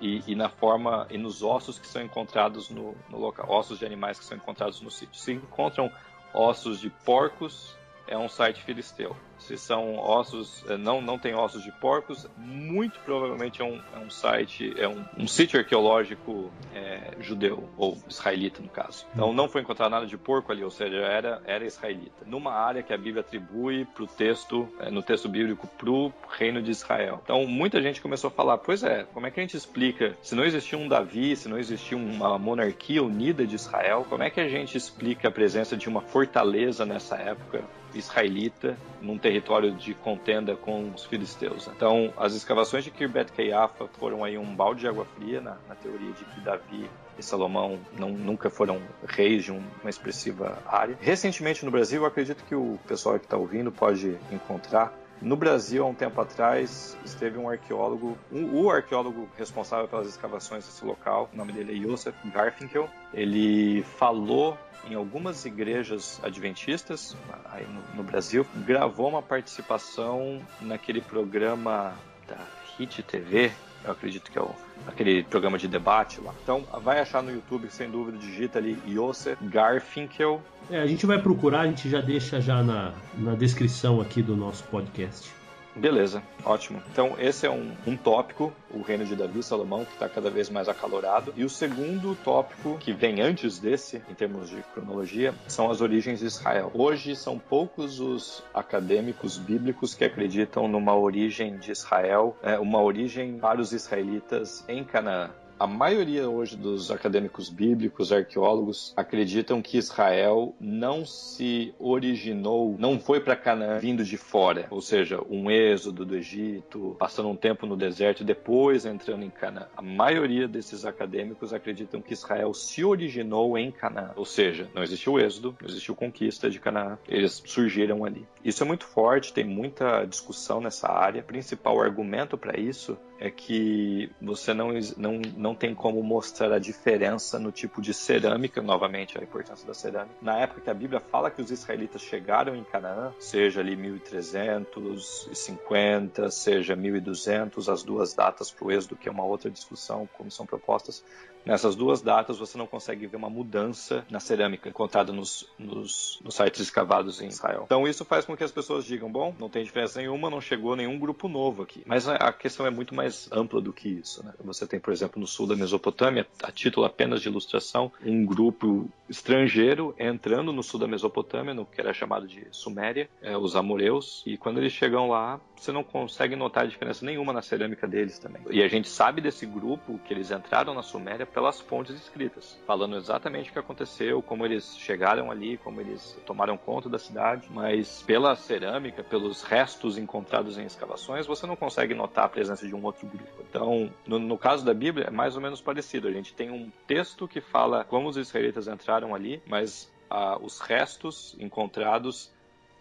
e, e, na forma e nos ossos que são encontrados no, no, local, ossos de animais que são encontrados no sítio. Se encontram ossos de porcos, é um site filisteu se são ossos, é, não, não tem ossos de porcos, muito provavelmente é um, é um site, é um, um sítio arqueológico é, judeu, ou israelita no caso. Então não foi encontrado nada de porco ali, ou seja, era, era israelita. Numa área que a Bíblia atribui para o texto, é, no texto bíblico, para o reino de Israel. Então muita gente começou a falar, pois é, como é que a gente explica, se não existia um Davi, se não existia uma monarquia unida de Israel, como é que a gente explica a presença de uma fortaleza nessa época israelita num território de contenda com os filisteus. Então, as escavações de Kirbet Keiafa foram aí um balde de água fria na, na teoria de que Davi e Salomão não, nunca foram reis de uma expressiva área. Recentemente no Brasil, eu acredito que o pessoal que está ouvindo pode encontrar no Brasil, há um tempo atrás, esteve um arqueólogo, um, o arqueólogo responsável pelas escavações desse local, o nome dele é Josef Garfinkel. Ele falou em algumas igrejas adventistas aí no, no Brasil, gravou uma participação naquele programa da Hit TV, eu acredito que é o, aquele programa de debate lá. Então, vai achar no YouTube, sem dúvida, digita ali Josef Garfinkel. É, a gente vai procurar, a gente já deixa já na, na descrição aqui do nosso podcast. Beleza, ótimo. Então, esse é um, um tópico, o reino de Davi e Salomão, que está cada vez mais acalorado. E o segundo tópico, que vem antes desse, em termos de cronologia, são as origens de Israel. Hoje, são poucos os acadêmicos bíblicos que acreditam numa origem de Israel, é, uma origem para os israelitas em Canaã a maioria hoje dos acadêmicos bíblicos, arqueólogos, acreditam que Israel não se originou, não foi para Canaã vindo de fora, ou seja, um êxodo do Egito, passando um tempo no deserto e depois entrando em Canaã. A maioria desses acadêmicos acreditam que Israel se originou em Canaã, ou seja, não existiu êxodo, não existiu conquista de Canaã, eles surgiram ali. Isso é muito forte, tem muita discussão nessa área. O principal argumento para isso é que você não, não, não tem como mostrar a diferença no tipo de cerâmica, novamente a importância da cerâmica. Na época que a Bíblia fala que os israelitas chegaram em Canaã, seja ali 1350, seja 1200, as duas datas para o êxodo, que é uma outra discussão, como são propostas, Nessas duas datas você não consegue ver uma mudança na cerâmica encontrada nos, nos, nos, sites escavados em Israel. Então isso faz com que as pessoas digam, bom, não tem diferença nenhuma, não chegou nenhum grupo novo aqui. Mas a questão é muito mais ampla do que isso. Né? Você tem, por exemplo, no sul da Mesopotâmia, a título apenas de ilustração, um grupo estrangeiro entrando no sul da Mesopotâmia, no que era chamado de Suméria, é, os amoreus, e quando eles chegam lá, você não consegue notar diferença nenhuma na cerâmica deles também. E a gente sabe desse grupo que eles entraram na Suméria pelas fontes escritas, falando exatamente o que aconteceu, como eles chegaram ali, como eles tomaram conta da cidade, mas pela cerâmica, pelos restos encontrados em escavações, você não consegue notar a presença de um outro grupo. Então, no, no caso da Bíblia, é mais ou menos parecido. A gente tem um texto que fala como os israelitas entraram ali, mas ah, os restos encontrados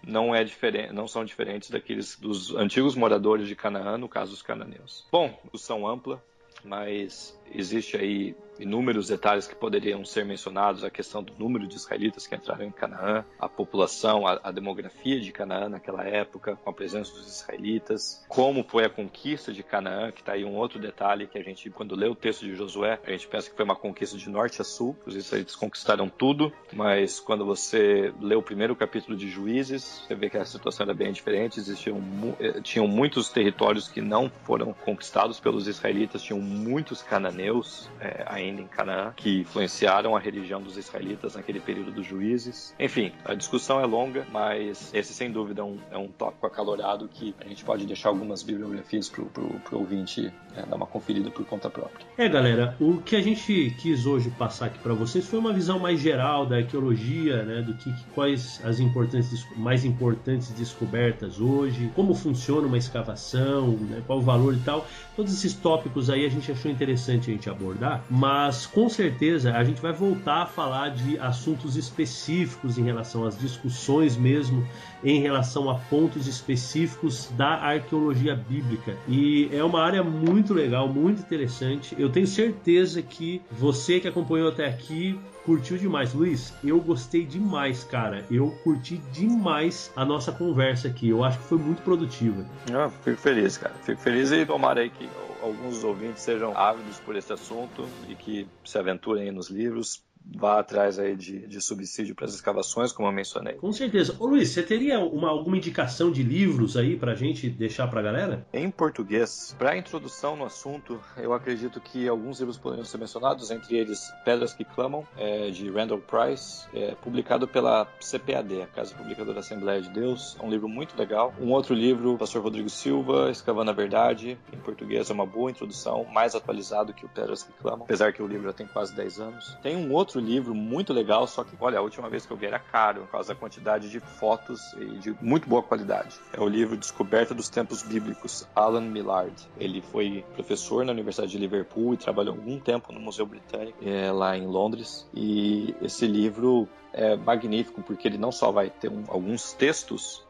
não, é não são diferentes daqueles dos antigos moradores de Canaã, no caso dos cananeus. Bom, discussão ampla, mas existe aí inúmeros detalhes que poderiam ser mencionados, a questão do número de israelitas que entraram em Canaã, a população, a, a, demografia de Canaã naquela época, com a presença dos israelitas, como foi a conquista de Canaã, que está aí um outro detalhe que a gente, quando lê o texto de Josué, a gente pensa que foi uma conquista de norte a sul, os israelitas conquistaram tudo, mas quando você lê o primeiro capítulo de Juízes, você vê que a situação era bem diferente, existiam eh, tinham muitos territórios que não foram conquistados pelos israelitas, tinham muitos cananeus é, ainda em Canaã, que influenciaram a religião dos israelitas naquele período dos juízes. Enfim, a discussão é longa, mas esse sem dúvida é um, é um tópico acalorado que a gente pode deixar algumas bibliografias para o ouvinte é, dar uma conferida por conta própria. É, galera, o que a gente quis hoje passar aqui para vocês foi uma visão mais geral da arqueologia, né, do que, quais as importantes, mais importantes descobertas hoje, como funciona uma escavação, né, qual o valor e tal. Todos esses tópicos aí a gente achou interessante a gente abordar, mas com certeza a gente vai voltar a falar de assuntos específicos em relação às discussões mesmo, em relação a pontos específicos da arqueologia bíblica. E é uma área muito legal, muito interessante. Eu tenho certeza que você que acompanhou até aqui curtiu demais. Luiz, eu gostei demais, cara. Eu curti demais a nossa conversa aqui. Eu acho que foi muito produtiva. Eu fico feliz, cara. Fico feliz e tomara aí que alguns ouvintes sejam ávidos por esse assunto e que se aventurem nos livros, vá atrás aí de, de subsídio para as escavações, como eu mencionei. Com certeza. Ô Luiz, você teria uma, alguma indicação de livros aí para a gente deixar para a galera? Em português, para introdução no assunto, eu acredito que alguns livros poderiam ser mencionados, entre eles Pedras que Clamam, é, de Randall Price, é, publicado pela CPAD, a Casa Publicadora Assembleia de Deus. É um livro muito legal. Um outro livro, Pastor Rodrigo Silva, Escavando a Verdade, em português é uma boa introdução, mais atualizado que o Pedras que Clamam, apesar que o livro já tem quase 10 anos. Tem um outro outro livro muito legal, só que, olha, a última vez que eu vi era caro, por causa da quantidade de fotos e de muito boa qualidade. É o livro Descoberta dos Tempos Bíblicos, Alan Millard. Ele foi professor na Universidade de Liverpool e trabalhou algum tempo no Museu Britânico, é, lá em Londres. E esse livro é magnífico, porque ele não só vai ter um, alguns textos,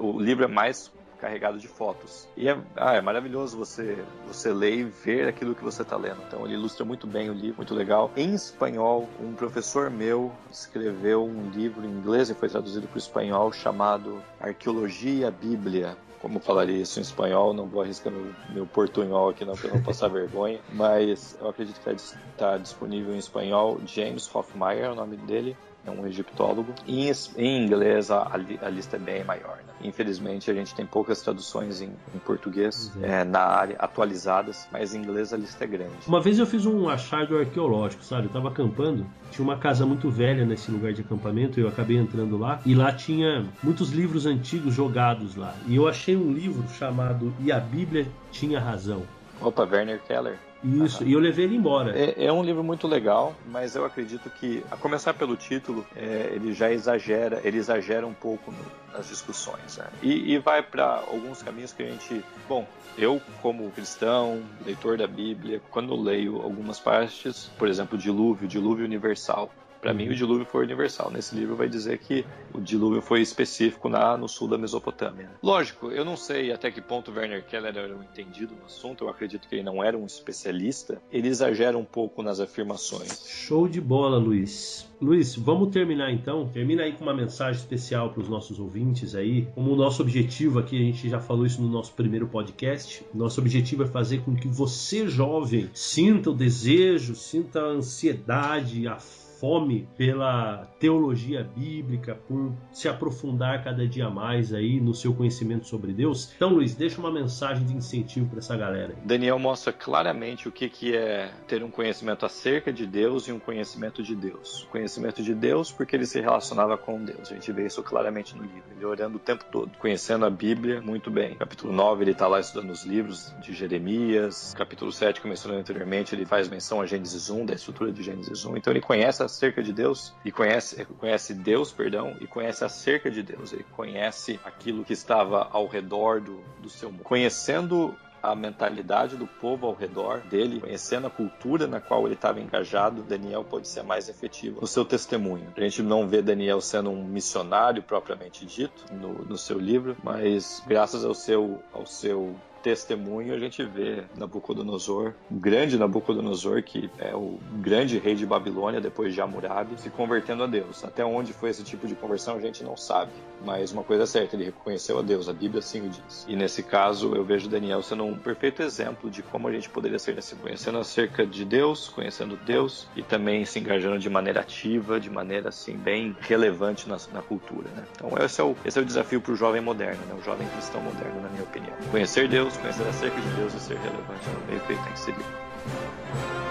o livro é mais carregado de fotos. E é, ah, é maravilhoso você, você ler e ver aquilo que você está lendo. Então ele ilustra muito bem o livro, muito legal. Em espanhol, um professor meu escreveu um livro em inglês e foi traduzido para o espanhol chamado Arqueologia Bíblia como falaria isso em espanhol, não vou arriscar meu, meu portunhol aqui não, para não passar vergonha, mas eu acredito que está tá disponível em espanhol. James Hoffmeyer é o nome dele, é um egiptólogo. Em, em inglês a, a, lista é bem maior. Né? Infelizmente a gente tem poucas traduções em, em português é. É, na área atualizadas, mas em inglês a lista é grande. Uma vez eu fiz um achado arqueológico, sabe? Eu estava acampando, tinha uma casa muito velha nesse lugar de acampamento, eu acabei entrando lá e lá tinha muitos livros antigos jogados lá. E eu achei um livro chamado E a Bíblia tinha razão. Opa, Werner Keller. Isso, e eu levei ele embora. É, é, um livro muito legal, mas eu acredito que, a começar pelo título, é, ele já exagera, ele exagera um pouco no, nas discussões. Né? E, e vai para alguns caminhos que a gente. Bom, eu, como cristão, leitor da Bíblia, quando leio algumas partes, por exemplo, dilúvio, dilúvio universal, para mim, o dilúvio foi universal. Nesse livro vai dizer que o dilúvio foi específico na, no sul da Mesopotâmia. Lógico, eu não sei até que ponto Werner Keller era um entendido no assunto, eu acredito que ele não era um especialista. Ele exagera um pouco nas afirmações. Show de bola, Luiz. Luiz, vamos terminar então. Termina aí com uma mensagem especial para os nossos ouvintes aí. Como o nosso objetivo aqui, a gente já falou isso no nosso primeiro podcast. Nosso objetivo é fazer com que você, jovem, sinta o desejo, sinta a ansiedade, a fome pela teologia bíblica, por se aprofundar cada dia mais aí no seu conhecimento sobre Deus. Então, Luiz, deixa uma mensagem de incentivo para essa galera. Daniel mostra claramente o que, que é ter um conhecimento acerca de Deus e um conhecimento de Deus. Conhecimento de Deus porque ele se relacionava com Deus. A gente vê isso claramente no livro. Ele orando o tempo todo, conhecendo a Bíblia muito bem. Capítulo 9, ele está lá estudando os livros de Jeremias. Capítulo 7, que eu mencionei anteriormente, ele faz menção a Gênesis 1, da estrutura de Gênesis 1. Então ele conhece acerca de Deus e conhece, conhece Deus, perdão, e conhece acerca de Deus. Ele conhece aquilo que estava ao redor do, do seu mundo. Conhecendo a mentalidade do povo ao redor dele, conhecendo a cultura na qual ele estava engajado, Daniel pode ser mais efetivo no seu testemunho. A gente não vê Daniel sendo um missionário propriamente dito no, no seu livro, mas graças ao seu, ao seu testemunho a gente vê Nabucodonosor, o grande Nabucodonosor, que é o grande rei de Babilônia depois de Hammurabi, se convertendo a Deus. Até onde foi esse tipo de conversão a gente não sabe, mas uma coisa é certa, ele reconheceu a Deus, a Bíblia assim o diz. E nesse caso eu vejo Daniel sendo um perfeito exemplo de como a gente poderia ser nesse conhecendo acerca de Deus, conhecendo Deus e também se engajando de maneira ativa, de maneira assim bem relevante na, na cultura. Né? Então esse é o, esse é o desafio para o jovem moderno, né? o jovem cristão moderno, na minha opinião. Conhecer Deus, conhecer acerca de Deus e ser relevante no meio que ele está inserido.